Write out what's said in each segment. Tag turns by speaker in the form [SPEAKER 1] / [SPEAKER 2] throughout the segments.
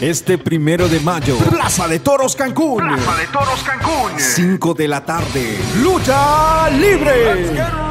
[SPEAKER 1] Este primero de mayo, Plaza de Toros Cancún.
[SPEAKER 2] Plaza de Toros Cancún.
[SPEAKER 1] 5 de la tarde. Lucha libre.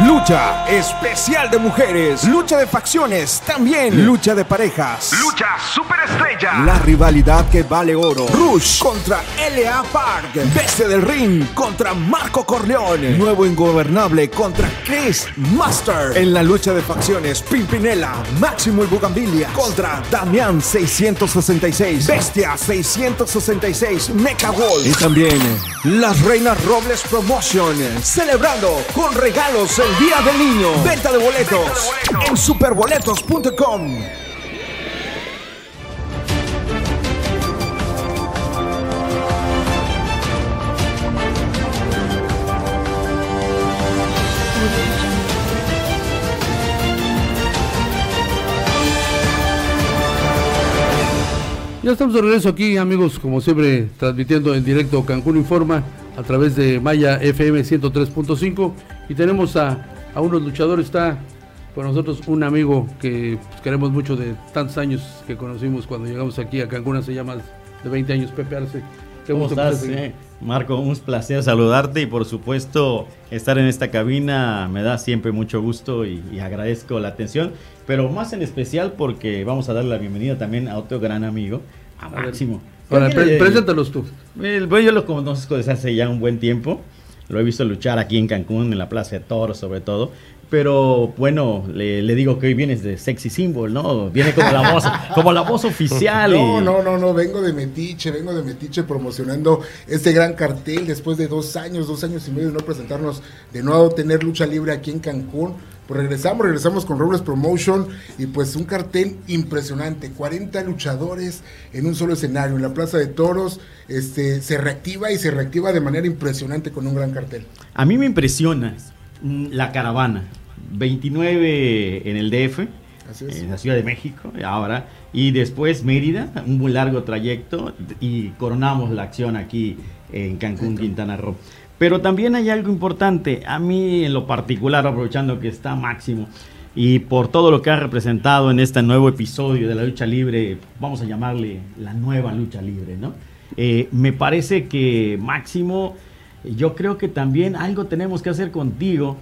[SPEAKER 1] Lucha especial de mujeres. Lucha de facciones. También lucha de parejas.
[SPEAKER 2] Lucha superestrella.
[SPEAKER 1] La rivalidad que vale oro. Rush contra L.A. Park. Bestia del Ring contra Marco Corleone. Nuevo Ingobernable contra Chris Master. En la lucha de facciones, Pimpinela, Máximo y Bugambilia contra Damián 666. Bestia 666. Mecha Wolf. Y también las Reinas Robles Promotion. Celebrando con regalos el Día del Niño. Venta de boletos,
[SPEAKER 2] Venta de boletos.
[SPEAKER 1] en superboletos.com.
[SPEAKER 3] Ya estamos de regreso aquí, amigos, como siempre, transmitiendo en directo Cancún Informa a través de Maya FM 103.5 y tenemos a, a unos luchadores, está con nosotros un amigo que pues, queremos mucho de tantos años que conocimos cuando llegamos aquí a Cancún hace ya más de 20 años, Pepe Arce. Qué
[SPEAKER 4] ¿Cómo estás, eh? Marco? Un placer saludarte y por supuesto estar en esta cabina me da siempre mucho gusto y, y agradezco la atención, pero más en especial porque vamos a darle la bienvenida también a otro gran amigo, a. Máximo.
[SPEAKER 3] Ahora,
[SPEAKER 4] de-
[SPEAKER 3] preséntalos tú.
[SPEAKER 4] el- bueno, yo lo conozco desde hace ya un buen tiempo. Lo he visto luchar aquí en Cancún, en la Plaza de Toros sobre todo. Pero bueno, le, le digo que hoy vienes de Sexy Symbol, ¿no? Viene como la voz, como la voz oficial.
[SPEAKER 5] No,
[SPEAKER 4] y-
[SPEAKER 5] no, no, no, vengo de Metiche, vengo de Metiche promocionando este gran cartel después de dos años, dos años y medio de no presentarnos, de no tener lucha libre aquí en Cancún. Pues regresamos, regresamos con Robles Promotion y pues un cartel impresionante, 40 luchadores en un solo escenario, en la Plaza de Toros, este, se reactiva y se reactiva de manera impresionante con un gran cartel.
[SPEAKER 4] A mí me impresiona la caravana. 29 en el DF, en la Ciudad de México, ahora, y después Mérida, un muy largo trayecto, y coronamos la acción aquí en Cancún, Quintana Roo. Pero también hay algo importante, a mí en lo particular, aprovechando que está Máximo, y por todo lo que ha representado en este nuevo episodio de la lucha libre, vamos a llamarle la nueva lucha libre, ¿no? Eh, me parece que Máximo, yo creo que también algo tenemos que hacer contigo.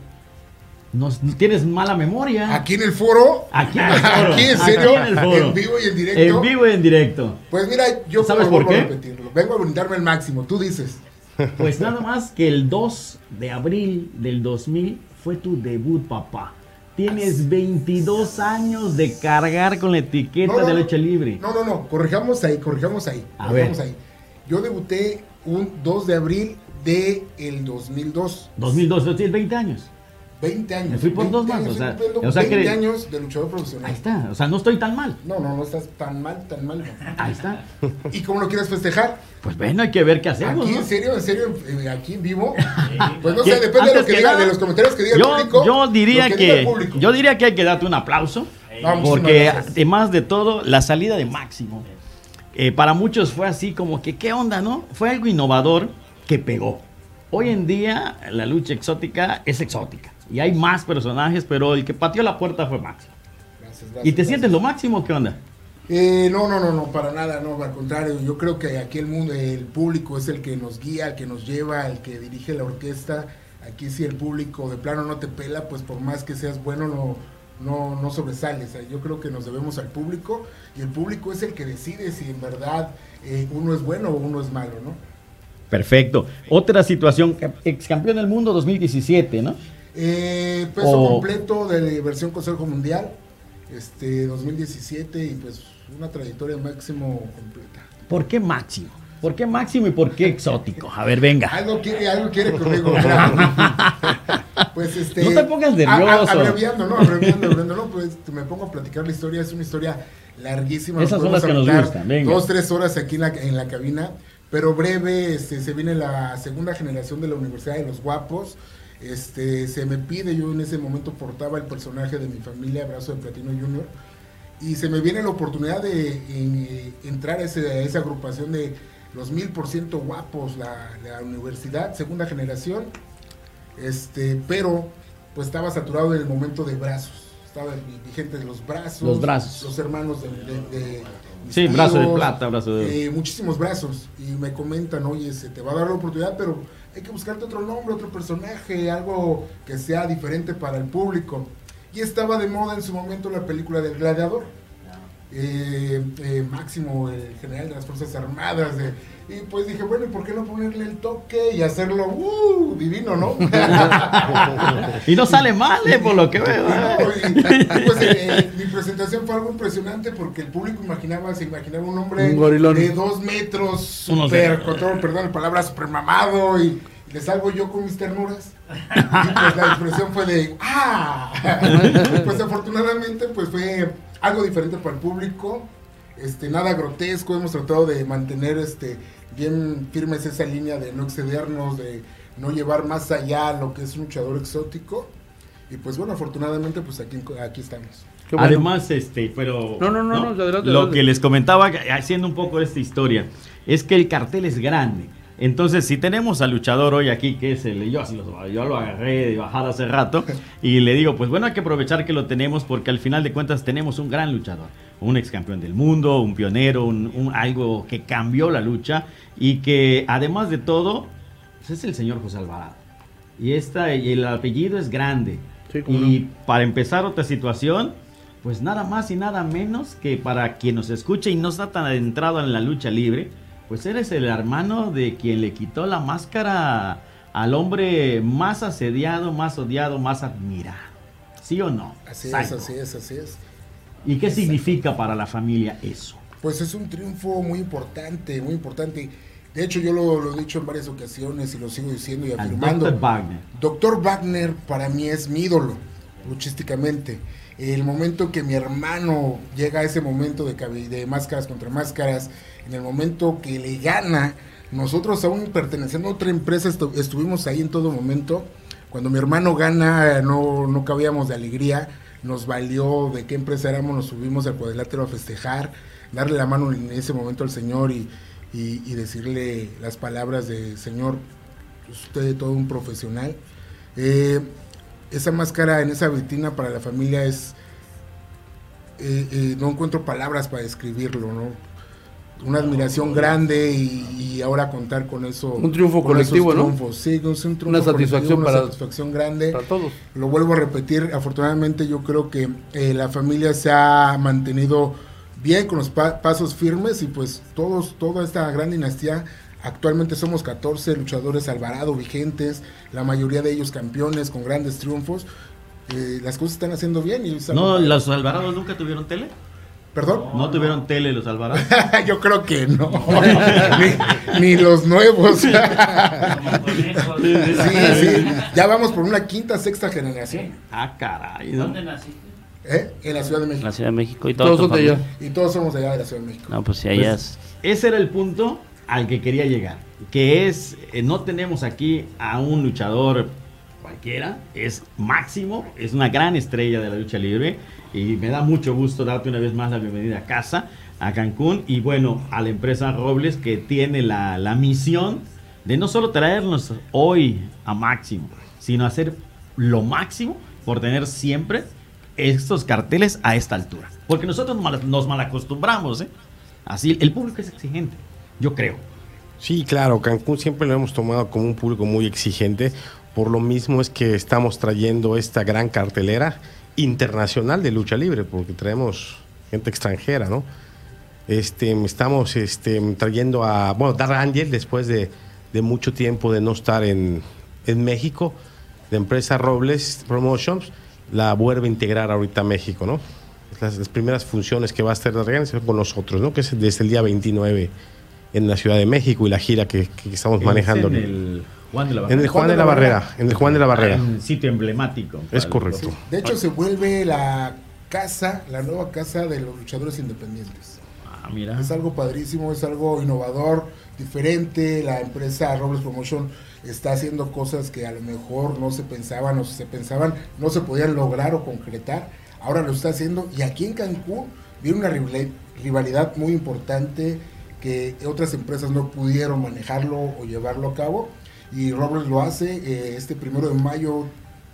[SPEAKER 4] Nos, tienes mala memoria.
[SPEAKER 5] Aquí en el foro,
[SPEAKER 4] Aquí en el foro.
[SPEAKER 5] Aquí, en
[SPEAKER 4] Aquí
[SPEAKER 5] serio,
[SPEAKER 4] en el foro.
[SPEAKER 5] en vivo y en directo.
[SPEAKER 4] En vivo y en directo.
[SPEAKER 5] Pues mira, yo
[SPEAKER 4] ¿Sabes por qué?
[SPEAKER 5] repetirlo. Vengo a brindarme el máximo, tú dices.
[SPEAKER 4] Pues nada más que el 2 de abril del 2000 fue tu debut, papá. Tienes 22 años de cargar con la etiqueta
[SPEAKER 5] No, no,
[SPEAKER 4] de lucha libre.
[SPEAKER 5] No, no, no, corrijamos ahí, corrijamos ahí.
[SPEAKER 4] A
[SPEAKER 5] corrijamos
[SPEAKER 4] ver.
[SPEAKER 5] ahí. Yo debuté un 2 de abril de el 2002.
[SPEAKER 4] 2002, tienes 20 años.
[SPEAKER 5] 20 años.
[SPEAKER 4] Me fui por
[SPEAKER 5] 20
[SPEAKER 4] dos más,
[SPEAKER 5] años,
[SPEAKER 4] o sea,
[SPEAKER 5] estoy cumpliendo
[SPEAKER 4] o sea que-
[SPEAKER 5] 20 años de luchador profesional.
[SPEAKER 4] Ahí está, o sea, no estoy tan mal.
[SPEAKER 5] No, no, no estás tan mal, tan mal. no.
[SPEAKER 4] Ahí está.
[SPEAKER 5] ¿Y cómo lo quieres festejar?
[SPEAKER 4] Pues bueno, hay que ver qué hacemos.
[SPEAKER 5] Aquí,
[SPEAKER 4] ¿no?
[SPEAKER 5] en serio, en serio, eh, aquí en vivo. Pues no
[SPEAKER 4] Que
[SPEAKER 5] sé, depende de lo que
[SPEAKER 4] que
[SPEAKER 5] diga,
[SPEAKER 4] nada,
[SPEAKER 5] de los comentarios que diga el
[SPEAKER 4] yo,
[SPEAKER 5] público.
[SPEAKER 4] yo diría
[SPEAKER 5] diga el
[SPEAKER 4] que,
[SPEAKER 5] público.
[SPEAKER 4] yo diría que hay que darte un aplauso
[SPEAKER 5] No,
[SPEAKER 4] porque además de todo la salida de Máximo eh, para muchos fue así como que qué onda no fue algo innovador que pegó hoy en día la lucha exótica es exótica y hay más personajes pero el que pateó la puerta fue Máximo
[SPEAKER 5] Gracias,
[SPEAKER 4] y
[SPEAKER 5] gracias,
[SPEAKER 4] te
[SPEAKER 5] gracias.
[SPEAKER 4] sientes lo máximo qué onda
[SPEAKER 5] Eh, no, no, no, no, para nada, no, al contrario, yo creo que aquí el mundo, el público es el que nos guía, el que nos lleva, el que dirige la orquesta, aquí si el público de plano no te pela, pues por más que seas bueno, no, no, no sobresales, O sea, yo creo que nos debemos al público y el público es el que decide si en verdad eh, uno es bueno o uno es malo, ¿no?
[SPEAKER 4] perfecto. Otra situación ex campeón del mundo 2017 no
[SPEAKER 5] Eh, peso
[SPEAKER 4] O-
[SPEAKER 5] completo de versión Consejo Mundial, este 2017 y pues una trayectoria máximo completa.
[SPEAKER 4] ¿por qué Máximo ¿por qué Máximo y por qué exótico a ver venga
[SPEAKER 5] Algo quiere, algo quiere conmigo. pues este.
[SPEAKER 4] No te pongas
[SPEAKER 5] a- a-
[SPEAKER 4] nervioso.
[SPEAKER 5] abreviando, ¿no? Abreviando, abreviando, no, pues me pongo a platicar la historia. Es una historia larguísima.
[SPEAKER 4] Esas son las que nos gustan, venga.
[SPEAKER 5] Dos, tres horas aquí en la, en la cabina. Pero breve, este, se viene la segunda generación de la Universidad de los Guapos. Este, se me pide, yo en ese momento portaba el personaje de mi familia, Abrazo de Platino Junior. Y se me viene la oportunidad de eh, entrar a, ese- a esa agrupación de los mil por ciento guapos, la, la universidad, segunda generación. Este, pero pues estaba saturado en el momento de brazos. Estaba vi- vigente de los brazos.
[SPEAKER 4] Los brazos.
[SPEAKER 5] Los hermanos de,
[SPEAKER 4] Sí, brazo de plata, brazo de
[SPEAKER 5] eh, muchísimos brazos. Y me comentan, oye, se te va a dar la oportunidad, pero hay que buscarte otro nombre, otro personaje, algo que sea diferente para el público. Y estaba de moda en su momento la película del gladiador. Eh, eh, Máximo, el general de las Fuerzas Armadas. de- y pues dije, bueno, ¿y por qué no ponerle el toque y hacerlo uh, divino, no?
[SPEAKER 4] Y no sale mal, eh, por lo que veo.
[SPEAKER 5] Y, pues eh, mi presentación fue algo impresionante porque el público imaginaba, se imaginaba un hombre
[SPEAKER 3] Un
[SPEAKER 5] de dos metros, super,
[SPEAKER 4] de-
[SPEAKER 5] con todo, perdón la palabra, super mamado y le salgo yo con mis ternuras. Y pues la expresión fue de ¡ah! Pues afortunadamente pues fue algo diferente para el público. Este, nada grotesco, hemos tratado de mantener este bien firmes esa línea de no excedernos, de no llevar más allá lo que es un luchador exótico. Y pues bueno, afortunadamente pues aquí, aquí estamos.
[SPEAKER 3] Bueno.
[SPEAKER 4] Además, este, pero.
[SPEAKER 3] No, no, no, no, adelante,
[SPEAKER 4] Lo
[SPEAKER 3] adelante.
[SPEAKER 4] que les comentaba, haciendo un poco de esta historia, es que el cartel es grande. Entonces, si tenemos al luchador hoy aquí, que es el. Yo, así lo- yo lo agarré de bajada hace rato, y le digo, pues bueno, hay que aprovechar que lo tenemos, porque al final de cuentas tenemos un gran luchador. Un ex campeón del mundo, un pionero, un, un- algo que cambió la lucha, y que además de todo, pues, es el señor José Alvarado. Y, esta, y el apellido es grande.
[SPEAKER 3] Sí,
[SPEAKER 4] y
[SPEAKER 3] no.
[SPEAKER 4] para empezar otra situación, pues nada más y nada menos que para quien nos escuche y no está tan adentrado en la lucha libre, pues eres el hermano de quien le quitó la máscara al hombre más asediado, más odiado, más admirado. ¿Sí o no?
[SPEAKER 5] Así es, así es, así es.
[SPEAKER 4] ¿Y qué significa para la familia eso?
[SPEAKER 5] Pues es un triunfo muy importante, muy importante. De hecho, yo lo, lo he dicho en varias ocasiones y lo sigo diciendo y afirmando.
[SPEAKER 4] Dr. Wagner.
[SPEAKER 5] Doctor Wagner para mí es mi ídolo, luchísticamente. El momento que mi hermano llega a ese momento de, de máscaras contra máscaras, en el momento que le gana, nosotros aún perteneciendo a otra empresa estu- estuvimos ahí en todo momento. Cuando mi hermano gana, no, no cabíamos de alegría, nos valió de qué empresa éramos, nos subimos al cuadrilátero a festejar, darle la mano en ese momento al Señor y, y- y decirle las palabras de Señor, usted es todo un profesional. Eh, esa máscara en esa vitrina para la familia es, eh, eh, no encuentro palabras para describirlo, ¿no? Una admiración grande y, y ahora contar con eso.
[SPEAKER 3] Un triunfo colectivo, ¿no?
[SPEAKER 5] Sí, es un triunfo
[SPEAKER 3] Una satisfacción
[SPEAKER 5] una
[SPEAKER 3] para-
[SPEAKER 5] satisfacción grande.
[SPEAKER 3] Para todos.
[SPEAKER 5] Lo vuelvo a repetir, afortunadamente yo creo que eh, la familia se ha mantenido bien con los pa- pasos firmes y pues todos, toda esta gran dinastía, actualmente somos 14 luchadores Alvarado vigentes, la mayoría de ellos campeones con grandes triunfos. Eh, las cosas están haciendo bien y
[SPEAKER 4] ¿No, los Alvarados nunca tuvieron tele?
[SPEAKER 5] ¿Perdón?
[SPEAKER 4] ¿No tuvieron tele los Alvarados?
[SPEAKER 5] yo creo que no. ni, ni los nuevos. sí, sí. Ya vamos por una quinta, sexta generación.
[SPEAKER 4] ah, caray. ¿no?
[SPEAKER 6] ¿Dónde naciste?
[SPEAKER 5] ¿eh? En la Ciudad de
[SPEAKER 6] En
[SPEAKER 5] México.
[SPEAKER 6] la Ciudad de México y
[SPEAKER 3] Todos
[SPEAKER 6] todo.
[SPEAKER 3] son de allá.
[SPEAKER 5] Y todos somos allá de la Ciudad de México.
[SPEAKER 6] No, pues si allá es.
[SPEAKER 4] Ese era el punto al que quería llegar. Que es, eh, no tenemos aquí a un luchador cualquiera, es máximo, es una gran estrella de la lucha libre. Y me da mucho gusto darte una vez más la bienvenida a casa, a Cancún. Y bueno, a la empresa Robles que tiene la, la misión de no solo traernos hoy a máximo, sino hacer lo máximo por tener siempre estos carteles a esta altura. Porque nosotros mal- nos malacostumbramos, ¿eh? Así, el público es exigente, yo creo.
[SPEAKER 7] Sí, claro, Cancún siempre lo hemos tomado como un público muy exigente. Por lo mismo es que estamos trayendo esta gran cartelera internacional de lucha libre, porque traemos gente extranjera, ¿no? Este, estamos este, trayendo a, bueno, Dar Angel después de, de mucho tiempo de no estar en, en México, de empresa Robles Promotions, la vuelve a integrar ahorita a México, ¿no? Las, las primeras funciones que va a estar Dar Angel con nosotros, ¿no? Que es desde el día 29 en la Ciudad de México y la gira que, que estamos manejando.
[SPEAKER 4] En el Juan de la
[SPEAKER 7] En el Juan de la Barrera, en el Juan de la Barrera.
[SPEAKER 4] Un sitio emblemático.
[SPEAKER 7] Es correcto.
[SPEAKER 5] De hecho, se vuelve la casa, la nueva casa de los luchadores independientes.
[SPEAKER 4] Ah, mira.
[SPEAKER 5] Es algo padrísimo, es algo innovador, diferente. La empresa Robles Promotion está haciendo cosas que a lo mejor no se pensaban o si se pensaban no se podían lograr o concretar. Ahora lo está haciendo y aquí en Cancún viene una rival- rivalidad muy importante que otras empresas no pudieron manejarlo o llevarlo a cabo. Y Robles lo hace. eh, este primero de mayo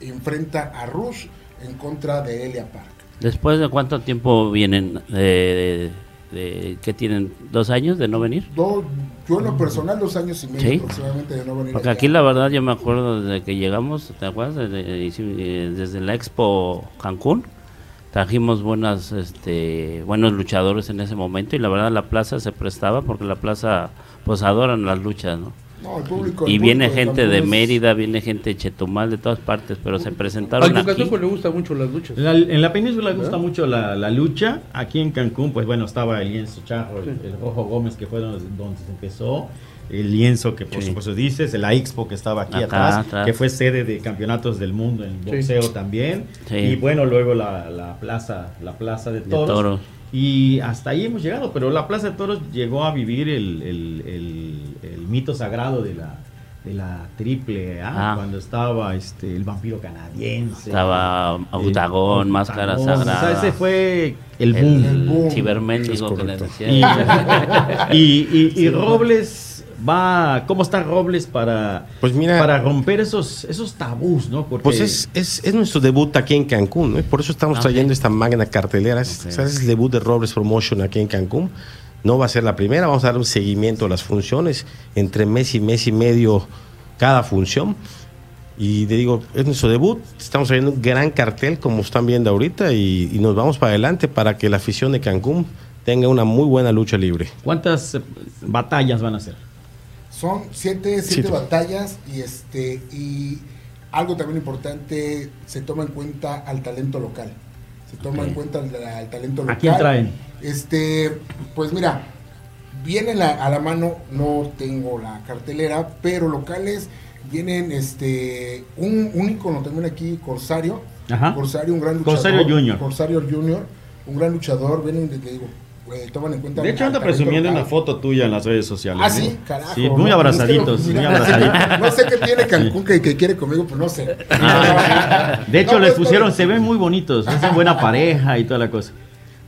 [SPEAKER 5] enfrenta a Rush en contra de Elia Park.
[SPEAKER 6] ¿Después de cuánto tiempo vienen de, de que tienen dos años de no venir.
[SPEAKER 5] Do- yo en lo personal dos años y medio
[SPEAKER 6] Sí.
[SPEAKER 5] aproximadamente de no venir
[SPEAKER 6] Porque
[SPEAKER 5] allá.
[SPEAKER 6] aquí la verdad yo me acuerdo desde que llegamos, ¿te acuerdas? Desde, eh, desde la Expo Cancún trajimos buenas, este, buenos luchadores en ese momento y la verdad la plaza se prestaba porque la plaza pues adoran las luchas, ¿no?
[SPEAKER 5] No, el público-
[SPEAKER 6] Y viene
[SPEAKER 5] público
[SPEAKER 6] gente de Mérida, viene gente de Chetumal, de todas partes, pero se
[SPEAKER 3] Al
[SPEAKER 6] presentaron aquí.
[SPEAKER 3] Yucateco le gustan mucho las luchas.
[SPEAKER 4] La- en la península le gusta mucho la, la lucha. Aquí en Cancún, pues bueno, estaba el lienzo Charro, el, el Rojo Gómez, que fue donde, donde se empezó. El lienzo que por
[SPEAKER 6] Sí.
[SPEAKER 4] supuesto dices, la Expo que estaba aquí
[SPEAKER 6] Acá,
[SPEAKER 4] atrás,
[SPEAKER 6] atrás.
[SPEAKER 4] que fue sede de campeonatos del mundo en
[SPEAKER 3] Sí.
[SPEAKER 4] boxeo también.
[SPEAKER 6] Sí.
[SPEAKER 4] Y bueno, luego la, la plaza, la plaza de
[SPEAKER 6] De
[SPEAKER 4] toros.
[SPEAKER 6] toros.
[SPEAKER 4] Y hasta ahí hemos llegado, pero la plaza de toros llegó a vivir el, el- el- el mito sagrado de la de la triple A,
[SPEAKER 6] Ah.
[SPEAKER 4] cuando estaba este el vampiro canadiense.
[SPEAKER 6] Estaba
[SPEAKER 4] el
[SPEAKER 6] Octagón, Máscara
[SPEAKER 4] Octagón, O
[SPEAKER 6] Sagrada.
[SPEAKER 4] sea, ese fue el
[SPEAKER 6] el,
[SPEAKER 4] boom.
[SPEAKER 5] El boom.
[SPEAKER 6] ciberméndigo que les
[SPEAKER 7] correcto.
[SPEAKER 6] decía.
[SPEAKER 4] Y, y- y- y Robles va, ¿cómo está Robles para,
[SPEAKER 7] Pues mira-
[SPEAKER 4] para romper esos, esos tabús, ¿no? Porque
[SPEAKER 7] Pues es, es, es nuestro debut aquí en Cancún, ¿no? Y por eso estamos
[SPEAKER 6] Ah,
[SPEAKER 7] trayendo
[SPEAKER 6] ok.
[SPEAKER 7] esta magna cartelera. Es,
[SPEAKER 6] Ok.
[SPEAKER 7] o sea, es el debut de Robles Promotion aquí en Cancún. No va a ser la primera, vamos a dar un seguimiento a las funciones entre mes y mes y medio cada función. Y te digo, es nuestro debut, estamos trayendo un gran cartel como están viendo ahorita y, y nos vamos para adelante para que la afición de Cancún tenga una muy buena lucha libre.
[SPEAKER 4] ¿Cuántas eh, batallas van a ser?
[SPEAKER 5] Son siete, siete
[SPEAKER 7] Siete.
[SPEAKER 5] batallas y este y algo también importante se toma en cuenta al talento local. Se toma en cuenta al, al talento local.
[SPEAKER 4] ¿A quién traen?
[SPEAKER 5] Este, pues mira, viene la- a la mano, no tengo la cartelera, pero locales vienen este un, un ícono también aquí, Corsario.
[SPEAKER 4] Ajá.
[SPEAKER 5] Corsario, un gran luchador.
[SPEAKER 4] Corsario Junior.
[SPEAKER 5] Corsario Junior, un gran luchador, vienen, te digo, eh, toman en cuenta
[SPEAKER 4] De hecho, anda presumiendo
[SPEAKER 5] local.
[SPEAKER 4] una foto tuya en las redes sociales.
[SPEAKER 5] Ah,
[SPEAKER 4] ¿no?
[SPEAKER 5] sí, carajo.
[SPEAKER 4] Sí,
[SPEAKER 5] ¿no?
[SPEAKER 4] muy abrazaditos,
[SPEAKER 5] Es que,
[SPEAKER 4] muy abrazaditos.
[SPEAKER 5] No sé qué tiene Cancún que, que quiere conmigo, pues no sé.
[SPEAKER 4] Ah, de hecho,
[SPEAKER 5] No,
[SPEAKER 4] les
[SPEAKER 5] pues,
[SPEAKER 4] pusieron,
[SPEAKER 5] no,
[SPEAKER 4] se ven muy bonitos, hacen buena pareja y toda la cosa.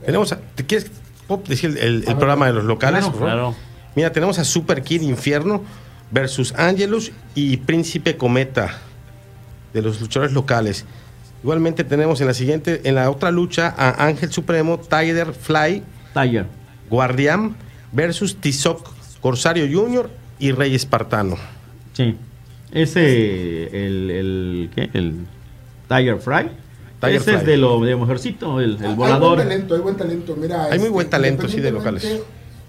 [SPEAKER 7] Tenemos a- ¿Te quieres Pop, decir el, el- el programa de los locales?
[SPEAKER 4] Claro?
[SPEAKER 6] Claro.
[SPEAKER 7] Mira, tenemos a Super Kid Infierno versus Angelus y Príncipe Cometa de los luchadores locales. Igualmente tenemos en la siguiente, en la otra lucha a Ángel Supremo, Tiger Fly,
[SPEAKER 4] Tiger.
[SPEAKER 7] Guardián versus Tizoc, Corsario Junior y Rey Espartano.
[SPEAKER 4] Sí. Ese, el, el, ¿qué? El Tiger Fry.
[SPEAKER 7] Tiger
[SPEAKER 4] Ese es de lo de mujercito, el, el
[SPEAKER 5] Hay
[SPEAKER 4] volador.
[SPEAKER 5] buen talento, hay buen talento. Mira, este,
[SPEAKER 7] Hay muy buen talento, sí, de locales.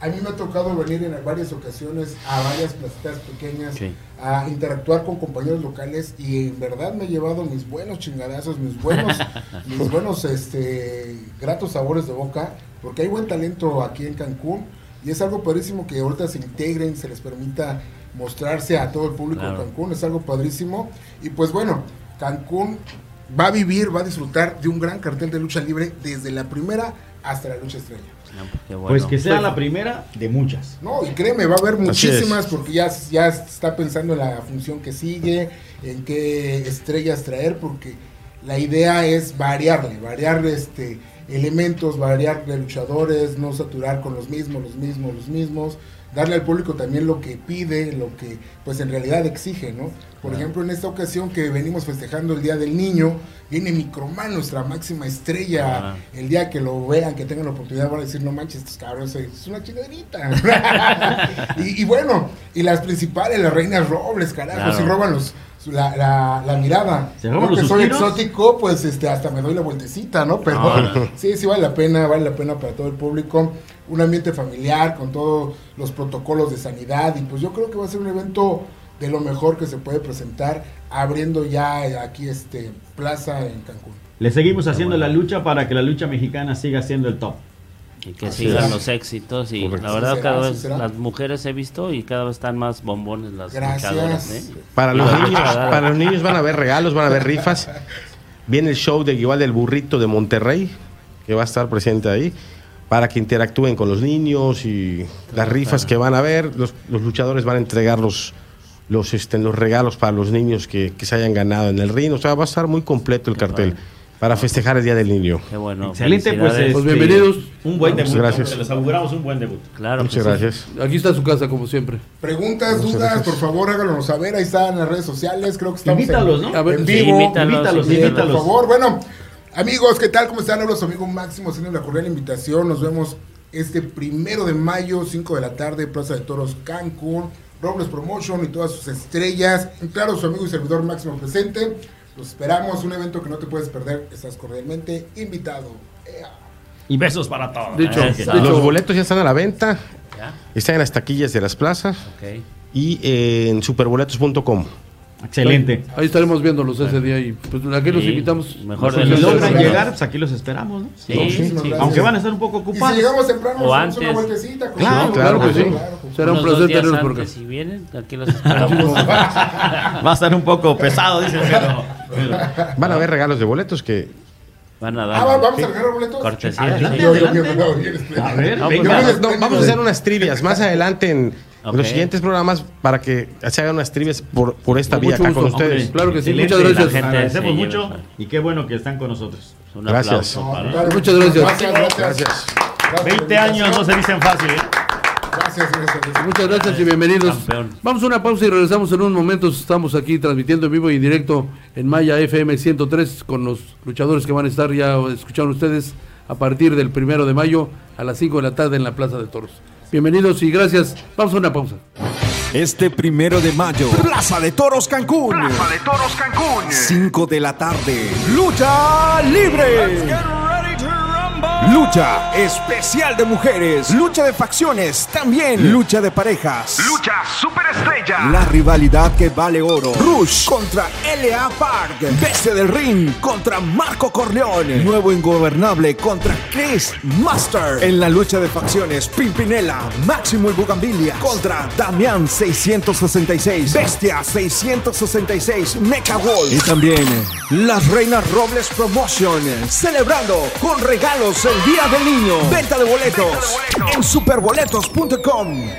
[SPEAKER 5] A mí me ha tocado venir en varias ocasiones a varias placitas pequeñas
[SPEAKER 6] Sí.
[SPEAKER 5] a interactuar con compañeros locales y en verdad me he llevado mis buenos chingadazos, mis buenos, mis buenos, este, gratos sabores de boca, porque hay buen talento aquí en Cancún y es algo padrísimo que ahorita se integren, se les permita mostrarse a todo el público
[SPEAKER 6] Claro.
[SPEAKER 5] de Cancún, es algo padrísimo y pues bueno, Cancún va a vivir, va a disfrutar de un gran cartel de lucha libre desde la primera hasta la lucha estrella.
[SPEAKER 6] No, qué bueno.
[SPEAKER 4] Pues que sea la primera de muchas.
[SPEAKER 5] No, y créeme, va a haber muchísimas porque ya, ya está pensando en la función que sigue, en qué estrellas traer, porque la idea es variarle, variar este elementos, variar de luchadores, no saturar con los mismos, los mismos, los mismos, darle al público también lo que pide, lo que pues en realidad exige, ¿no? Por ejemplo, en esta ocasión que venimos festejando el Día del Niño, viene Microman, nuestra máxima estrella,
[SPEAKER 6] Ah.
[SPEAKER 5] el día que lo vean, que tengan la oportunidad, van a decir, no manches, estos cabrones, es una chingaderita. y, y bueno, y las principales, las reinas robles, carajo,
[SPEAKER 6] Claro.
[SPEAKER 5] si roban los, la, la, la mirada.
[SPEAKER 4] ¿Se roban
[SPEAKER 5] Yo que soy exótico, pues este, hasta me doy la vueltecita, ¿no? Pero
[SPEAKER 6] Ah.
[SPEAKER 5] sí, sí vale la pena, vale la pena para todo el público. Un ambiente familiar con todos los protocolos de sanidad y pues yo creo que va a ser un evento de lo mejor que se puede presentar abriendo ya aquí este plaza en Cancún.
[SPEAKER 4] Le seguimos haciendo la lucha para que la lucha mexicana siga siendo el top.
[SPEAKER 6] Y que
[SPEAKER 5] Así
[SPEAKER 6] sigan
[SPEAKER 5] es.
[SPEAKER 6] los éxitos. Y
[SPEAKER 7] Correcto.
[SPEAKER 6] la verdad,
[SPEAKER 5] será,
[SPEAKER 6] cada
[SPEAKER 5] así
[SPEAKER 6] vez las mujeres he visto y cada vez están más bombones las luchadoras. ¿eh?
[SPEAKER 7] Para los,
[SPEAKER 6] Ah,
[SPEAKER 7] niños, para los niños van a haber regalos, van a haber rifas. Viene el show de igual del burrito de Monterrey, que va a estar presente ahí, para que interactúen con los niños y las rifas que van a ver. Los, los luchadores van a entregar los, los, este, los regalos para los niños que, que se hayan ganado en el ring. O sea, va a estar muy completo el cartel para festejar el Día del Niño.
[SPEAKER 6] Qué bueno.
[SPEAKER 4] Excelente, pues,
[SPEAKER 6] felicidades.
[SPEAKER 3] Pues bienvenidos.
[SPEAKER 4] Un buen
[SPEAKER 7] Muchas
[SPEAKER 4] debut.
[SPEAKER 7] gracias.
[SPEAKER 4] ¿no? Les auguramos un buen debut.
[SPEAKER 6] Claro.
[SPEAKER 7] Muchas
[SPEAKER 6] sí.
[SPEAKER 7] gracias.
[SPEAKER 3] Aquí está su casa, como siempre.
[SPEAKER 5] Preguntas,
[SPEAKER 7] Muchas
[SPEAKER 5] dudas,
[SPEAKER 7] gracias.
[SPEAKER 5] por favor háganos saber, ahí están las redes sociales, creo que estamos
[SPEAKER 4] Invítalos,
[SPEAKER 5] en,
[SPEAKER 4] ¿no?
[SPEAKER 3] A ver,
[SPEAKER 5] en
[SPEAKER 3] sí,
[SPEAKER 5] vivo.
[SPEAKER 6] invítalos,
[SPEAKER 4] invítalos,
[SPEAKER 5] Sí,
[SPEAKER 4] invítalos.
[SPEAKER 5] por favor, bueno, amigos, ¿qué tal? ¿Cómo están? Habla su amigo Máximo haciendo la cordial invitación. Nos vemos este primero de mayo, 5 de la tarde, Plaza de Toros Cancún, Robles Promotion y todas sus estrellas. Claro, su amigo y servidor máximo presente. Los esperamos, un evento que no te puedes perder. Estás cordialmente invitado. Ea.
[SPEAKER 4] Y besos para todos.
[SPEAKER 3] Dicho.
[SPEAKER 4] Eh,
[SPEAKER 3] Dicho.
[SPEAKER 7] Los boletos ya están a la venta.
[SPEAKER 6] ¿Ya?
[SPEAKER 7] Están en las taquillas de las plazas y en superboletos.com.
[SPEAKER 4] Excelente.
[SPEAKER 3] Ahí estaremos viéndolos ese día y pues aquí los invitamos.
[SPEAKER 6] mejor
[SPEAKER 3] Los
[SPEAKER 6] de
[SPEAKER 4] Si
[SPEAKER 6] los
[SPEAKER 4] logran llegar, pues aquí los esperamos, ¿no?
[SPEAKER 6] Sí, sí.
[SPEAKER 4] Aunque van a estar un poco
[SPEAKER 5] Y si
[SPEAKER 4] ocupados.
[SPEAKER 5] llegamos temprano,
[SPEAKER 6] O
[SPEAKER 5] damos una
[SPEAKER 6] antes.
[SPEAKER 5] vueltecita. con
[SPEAKER 7] Claro, que sí.
[SPEAKER 3] Será un placer tenerlos por acá.
[SPEAKER 6] antes, Si vienen, aquí los esperamos.
[SPEAKER 4] Va a estar un poco pesado, dice, pero.
[SPEAKER 7] Van a haber regalos de boletos que
[SPEAKER 6] Van a
[SPEAKER 5] Ah,
[SPEAKER 6] dar
[SPEAKER 5] va- vamos a regalar boletos.
[SPEAKER 6] cortesía.
[SPEAKER 4] Adelante,
[SPEAKER 6] sí.
[SPEAKER 5] Yo,
[SPEAKER 4] adelante. A ver,
[SPEAKER 6] No,
[SPEAKER 4] venga.
[SPEAKER 6] pues,
[SPEAKER 7] Vamos, no, vamos a hacer unas trivias más adelante en
[SPEAKER 6] Ok.
[SPEAKER 7] los siguientes programas para que se hagan unas trivias por, por esta
[SPEAKER 3] Con
[SPEAKER 7] vía acá con
[SPEAKER 3] gusto.
[SPEAKER 7] ustedes.
[SPEAKER 4] Hombre,
[SPEAKER 3] Claro que sí, muchas gracias.
[SPEAKER 6] Gente
[SPEAKER 4] Agradecemos mucho
[SPEAKER 6] lleva.
[SPEAKER 4] y qué bueno que están con nosotros.
[SPEAKER 6] Un
[SPEAKER 7] Gracias.
[SPEAKER 6] aplauso
[SPEAKER 5] No,
[SPEAKER 6] para-.
[SPEAKER 3] Muchas gracias.
[SPEAKER 5] Gracias, gracias.
[SPEAKER 7] Gracias.
[SPEAKER 5] Gracias,
[SPEAKER 4] 20 años no se dicen fácil, ¿eh?
[SPEAKER 5] Gracias, gracias. gracias.
[SPEAKER 3] Muchas gracias y bienvenidos.
[SPEAKER 6] Campeón.
[SPEAKER 3] Vamos a una pausa y regresamos en unos momentos. Estamos aquí transmitiendo en vivo y en directo en Maya FM 103 con los luchadores que van a estar ya escuchando ustedes a partir del primero de mayo a las 5 de la tarde en la Plaza de Toros. Bienvenidos y gracias. Vamos a una pausa.
[SPEAKER 1] Este primero de mayo, Plaza de Toros Cancún.
[SPEAKER 2] Plaza de Toros Cancún.
[SPEAKER 1] 5 de la tarde. Lucha libre. Lucha especial de mujeres. Lucha de facciones. También lucha de parejas.
[SPEAKER 2] Lucha superestrella.
[SPEAKER 1] La rivalidad que vale oro. Rush contra L.A. Park. Bestia del Ring contra Marco Corleone. Nuevo Ingobernable contra Chris Master. En la lucha de facciones, Pimpinela, Máximo y Bugambilia contra Damián 666. Bestia 666. Mecha Wolf. Y también las Reinas Robles Promotion. Celebrando con regalos el Día del Niño. Venta de boletos
[SPEAKER 2] Venta de boletos.
[SPEAKER 1] en superboletos.com.